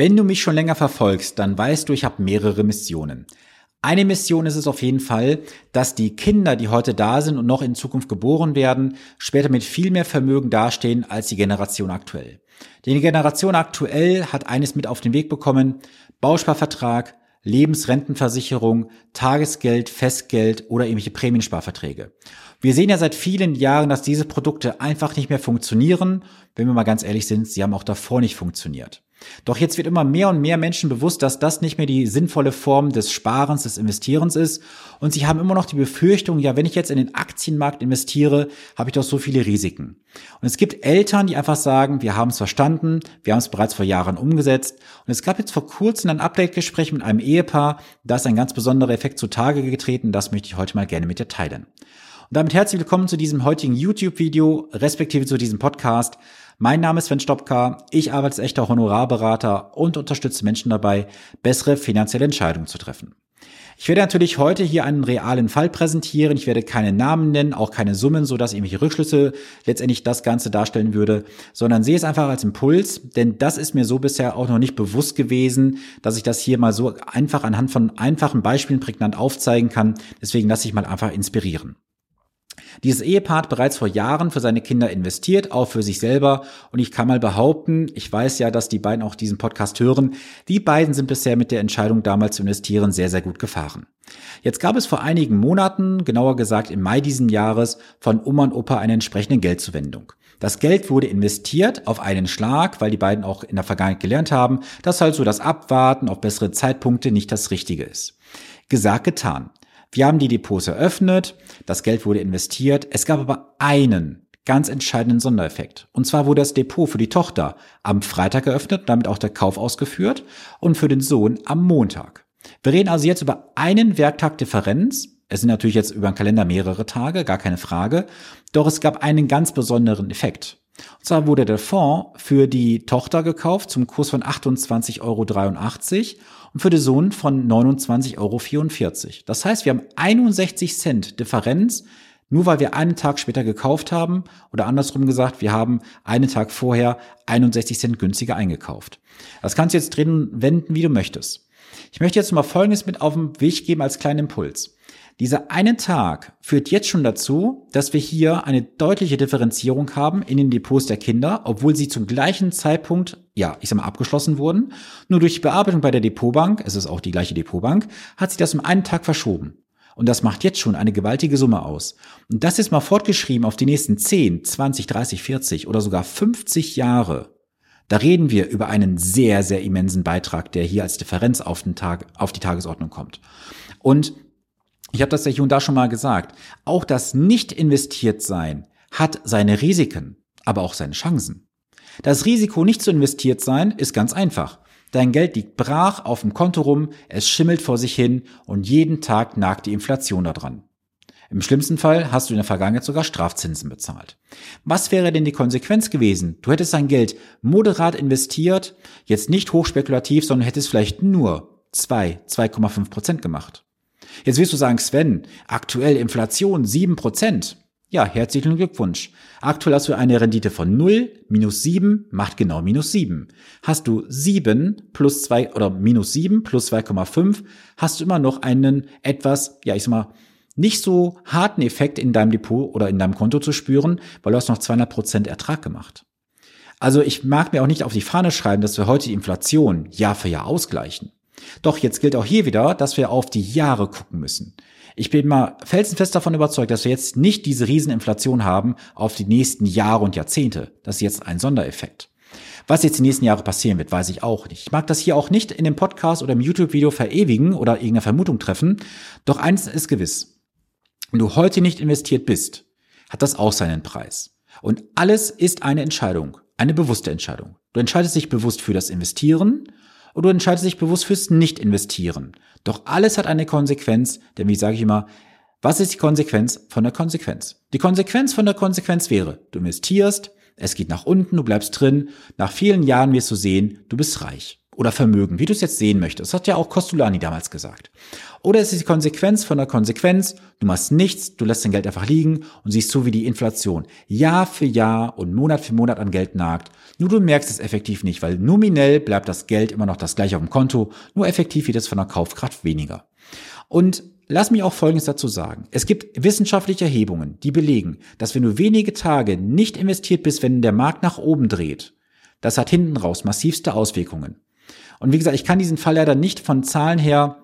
Wenn du mich schon länger verfolgst, dann weißt du, ich habe mehrere Missionen. Eine Mission ist es auf jeden Fall, dass die Kinder, die heute da sind und noch in Zukunft geboren werden, später mit viel mehr Vermögen dastehen als die Generation aktuell. Die Generation aktuell hat eines mit auf den Weg bekommen, Bausparvertrag, Lebensrentenversicherung, Tagesgeld, Festgeld oder irgendwelche Prämiensparverträge. Wir sehen ja seit vielen Jahren, dass diese Produkte einfach nicht mehr funktionieren. Wenn wir mal ganz ehrlich sind, sie haben auch davor nicht funktioniert. Doch jetzt wird immer mehr und mehr Menschen bewusst, dass das nicht mehr die sinnvolle Form des Sparens, des Investierens ist. Und sie haben immer noch die Befürchtung, ja, wenn ich jetzt in den Aktienmarkt investiere, habe ich doch so viele Risiken. Und es gibt Eltern, die einfach sagen, wir haben es verstanden, wir haben es bereits vor Jahren umgesetzt. Und es gab jetzt vor kurzem ein Update-Gespräch mit einem Ehepaar, da ist ein ganz besonderer Effekt zutage getreten. Das möchte ich heute mal gerne mit dir teilen. Und damit herzlich willkommen zu diesem heutigen YouTube-Video, respektive zu diesem Podcast. Mein Name ist Sven Stopka, ich arbeite als echter Honorarberater und unterstütze Menschen dabei, bessere finanzielle Entscheidungen zu treffen. Ich werde natürlich heute hier einen realen Fall präsentieren. Ich werde keine Namen nennen, auch keine Summen, so dass irgendwelche Rückschlüsse letztendlich das Ganze darstellen würde, sondern sehe es einfach als Impuls, denn das ist mir so bisher auch noch nicht bewusst gewesen, dass ich das hier mal so einfach anhand von einfachen Beispielen prägnant aufzeigen kann. Deswegen lasse ich mal einfach inspirieren. Dieses Ehepaar hat bereits vor Jahren für seine Kinder investiert, auch für sich selber. Und ich kann mal behaupten, ich weiß ja, dass die beiden auch diesen Podcast hören, die beiden sind bisher mit der Entscheidung damals zu investieren sehr, sehr gut gefahren. Jetzt gab es vor einigen Monaten, genauer gesagt im Mai diesen Jahres, von Oma und Opa eine entsprechende Geldzuwendung. Das Geld wurde investiert auf einen Schlag, weil die beiden auch in der Vergangenheit gelernt haben, dass halt so das Abwarten auf bessere Zeitpunkte nicht das Richtige ist. Gesagt, getan. Wir haben die Depots eröffnet, das Geld wurde investiert, es gab aber einen ganz entscheidenden Sondereffekt. Und zwar wurde das Depot für die Tochter am Freitag eröffnet, damit auch der Kauf ausgeführt und für den Sohn am Montag. Wir reden also jetzt über einen Werktag Differenz. Es sind natürlich jetzt über den Kalender mehrere Tage, gar keine Frage. Doch es gab einen ganz besonderen Effekt. Und zwar wurde der Fonds für die Tochter gekauft zum Kurs von 28,83 Euro und für den Sohn von 29,44 Euro. Das heißt, wir haben 61 Cent Differenz, nur weil wir einen Tag später gekauft haben oder andersrum gesagt, wir haben einen Tag vorher 61 Cent günstiger eingekauft. Das kannst du jetzt drin wenden, wie du möchtest. Ich möchte jetzt mal Folgendes mit auf den Weg geben als kleinen Impuls. Dieser eine Tag führt jetzt schon dazu, dass wir hier eine deutliche Differenzierung haben in den Depots der Kinder, obwohl sie zum gleichen Zeitpunkt, ja, ich sag mal, abgeschlossen wurden. Nur durch die Bearbeitung bei der Depotbank, es ist auch die gleiche Depotbank, hat sich das um einen Tag verschoben. Und das macht jetzt schon eine gewaltige Summe aus. Und das ist mal fortgeschrieben auf die nächsten 10, 20, 30, 40 oder sogar 50 Jahre. Da reden wir über einen sehr, sehr immensen Beitrag, der hier als Differenz auf, den Tag, auf die Tagesordnung kommt. Und ich habe das ja hier und da schon mal gesagt, auch das nicht investiert sein hat seine Risiken, aber auch seine Chancen. Das Risiko, nicht zu investiert sein, ist ganz einfach. Dein Geld liegt brach auf dem Konto rum, es schimmelt vor sich hin und jeden Tag nagt die Inflation daran. Im schlimmsten Fall hast du in der Vergangenheit sogar Strafzinsen bezahlt. Was wäre denn die Konsequenz gewesen? Du hättest dein Geld moderat investiert, jetzt nicht hochspekulativ, sondern hättest vielleicht nur 2, 2,5 Prozent gemacht. Jetzt wirst du sagen, Sven, aktuell Inflation 7%. Ja, herzlichen Glückwunsch. Aktuell hast du eine Rendite von 0, minus 7 macht genau minus 7. Hast du 7 plus 2 oder minus 7 plus 2,5, hast du immer noch einen etwas, ja, ich sag mal, nicht so harten Effekt in deinem Depot oder in deinem Konto zu spüren, weil du hast noch 200 Prozent Ertrag gemacht. Also ich mag mir auch nicht auf die Fahne schreiben, dass wir heute die Inflation Jahr für Jahr ausgleichen. Doch jetzt gilt auch hier wieder, dass wir auf die Jahre gucken müssen. Ich bin mal felsenfest davon überzeugt, dass wir jetzt nicht diese Rieseninflation haben auf die nächsten Jahre und Jahrzehnte. Das ist jetzt ein Sondereffekt. Was jetzt die nächsten Jahre passieren wird, weiß ich auch nicht. Ich mag das hier auch nicht in dem Podcast oder im YouTube-Video verewigen oder irgendeine Vermutung treffen. Doch eins ist gewiss. Wenn du heute nicht investiert bist, hat das auch seinen Preis. Und alles ist eine Entscheidung, eine bewusste Entscheidung. Du entscheidest dich bewusst für das Investieren oder du entscheidest dich bewusst fürs Nicht-Investieren. Doch alles hat eine Konsequenz, denn wie sage ich immer, was ist die Konsequenz von der Konsequenz? Die Konsequenz von der Konsequenz wäre, du investierst, es geht nach unten, du bleibst drin, nach vielen Jahren wirst du sehen, du bist reich. Oder Vermögen, wie du es jetzt sehen möchtest. Das hat ja auch Costolani damals gesagt. Oder ist es die Konsequenz von der Konsequenz, du machst nichts, du lässt dein Geld einfach liegen und siehst zu, wie die Inflation Jahr für Jahr und Monat für Monat an Geld nagt. Nur du merkst es effektiv nicht, weil nominell bleibt das Geld immer noch das gleiche auf dem Konto, nur effektiv wird es von der Kaufkraft weniger. Und Lass mich auch Folgendes dazu sagen. Es gibt wissenschaftliche Erhebungen, die belegen, dass wenn du wenige Tage nicht investiert bist, wenn der Markt nach oben dreht, das hat hinten raus massivste Auswirkungen. Und wie gesagt, ich kann diesen Fall leider nicht von Zahlen her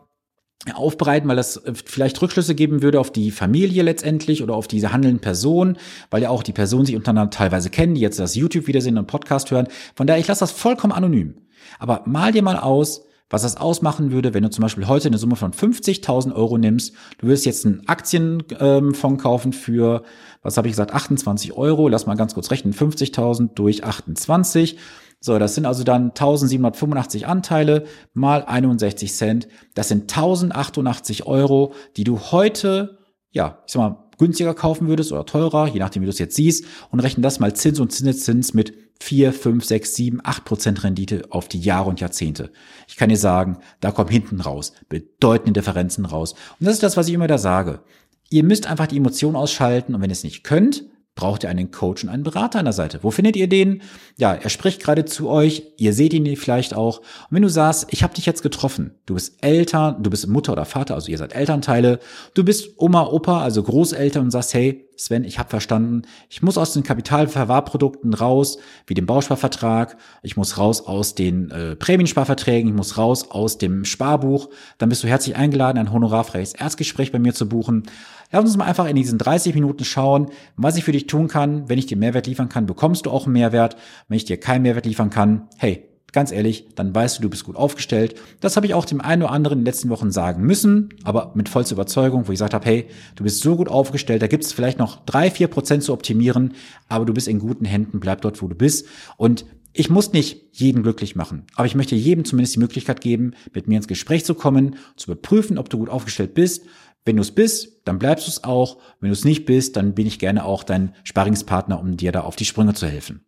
aufbereiten, weil das äh, vielleicht Rückschlüsse geben würde auf die Familie letztendlich oder auf diese handelnden Personen, weil ja auch die Personen sich untereinander teilweise kennen, die jetzt das YouTube wiedersehen und Podcast hören. Von daher, ich lasse das vollkommen anonym. Aber mal dir mal aus, was das ausmachen würde, wenn du zum Beispiel heute eine Summe von 50.000 Euro nimmst. Du würdest jetzt einen Aktienfonds ähm, kaufen für, was habe ich gesagt, 28 Euro. Lass mal ganz kurz rechnen, 50.000 durch 28 so, das sind also dann 1785 Anteile mal 61 Cent. Das sind 1088 Euro, die du heute, ja, ich sag mal, günstiger kaufen würdest oder teurer, je nachdem, wie du es jetzt siehst, und rechnen das mal Zins und Zinseszins mit 4, 5, 6, 7, 8 Prozent Rendite auf die Jahre und Jahrzehnte. Ich kann dir sagen, da kommen hinten raus bedeutende Differenzen raus. Und das ist das, was ich immer da sage. Ihr müsst einfach die Emotion ausschalten und wenn ihr es nicht könnt, braucht ihr einen Coach und einen Berater an der Seite. Wo findet ihr den? Ja, er spricht gerade zu euch, ihr seht ihn vielleicht auch. Und wenn du sagst, ich habe dich jetzt getroffen, du bist Eltern, du bist Mutter oder Vater, also ihr seid Elternteile, du bist Oma, Opa, also Großeltern und sagst, hey, Sven, ich habe verstanden, ich muss aus den Kapitalverwahrprodukten raus, wie dem Bausparvertrag, ich muss raus aus den äh, Prämiensparverträgen, ich muss raus aus dem Sparbuch, dann bist du herzlich eingeladen, ein honorarfreies Erstgespräch bei mir zu buchen. Lass uns mal einfach in diesen 30 Minuten schauen, was ich für dich tun kann. Wenn ich dir Mehrwert liefern kann, bekommst du auch einen Mehrwert. Wenn ich dir keinen Mehrwert liefern kann, hey, ganz ehrlich, dann weißt du, du bist gut aufgestellt. Das habe ich auch dem einen oder anderen in den letzten Wochen sagen müssen, aber mit vollster Überzeugung, wo ich gesagt habe, hey, du bist so gut aufgestellt, da gibt es vielleicht noch drei, vier Prozent zu optimieren, aber du bist in guten Händen, bleib dort, wo du bist. Und ich muss nicht jeden glücklich machen, aber ich möchte jedem zumindest die Möglichkeit geben, mit mir ins Gespräch zu kommen, zu überprüfen, ob du gut aufgestellt bist. Wenn du es bist, dann bleibst du es auch. Wenn du es nicht bist, dann bin ich gerne auch dein Sparringspartner, um dir da auf die Sprünge zu helfen.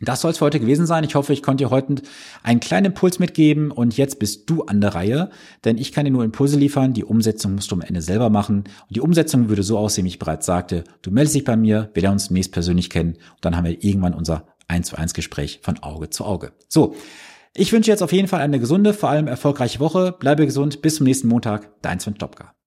Das soll es für heute gewesen sein. Ich hoffe, ich konnte dir heute einen kleinen Impuls mitgeben und jetzt bist du an der Reihe, denn ich kann dir nur Impulse liefern. Die Umsetzung musst du am Ende selber machen. Und die Umsetzung würde so aussehen, wie ich bereits sagte. Du meldest dich bei mir, wir lernen uns demnächst persönlich kennen und dann haben wir irgendwann unser 1 zu 1 Gespräch von Auge zu Auge. So. Ich wünsche jetzt auf jeden Fall eine gesunde, vor allem erfolgreiche Woche. Bleibe gesund. Bis zum nächsten Montag. Dein Sven Stopka.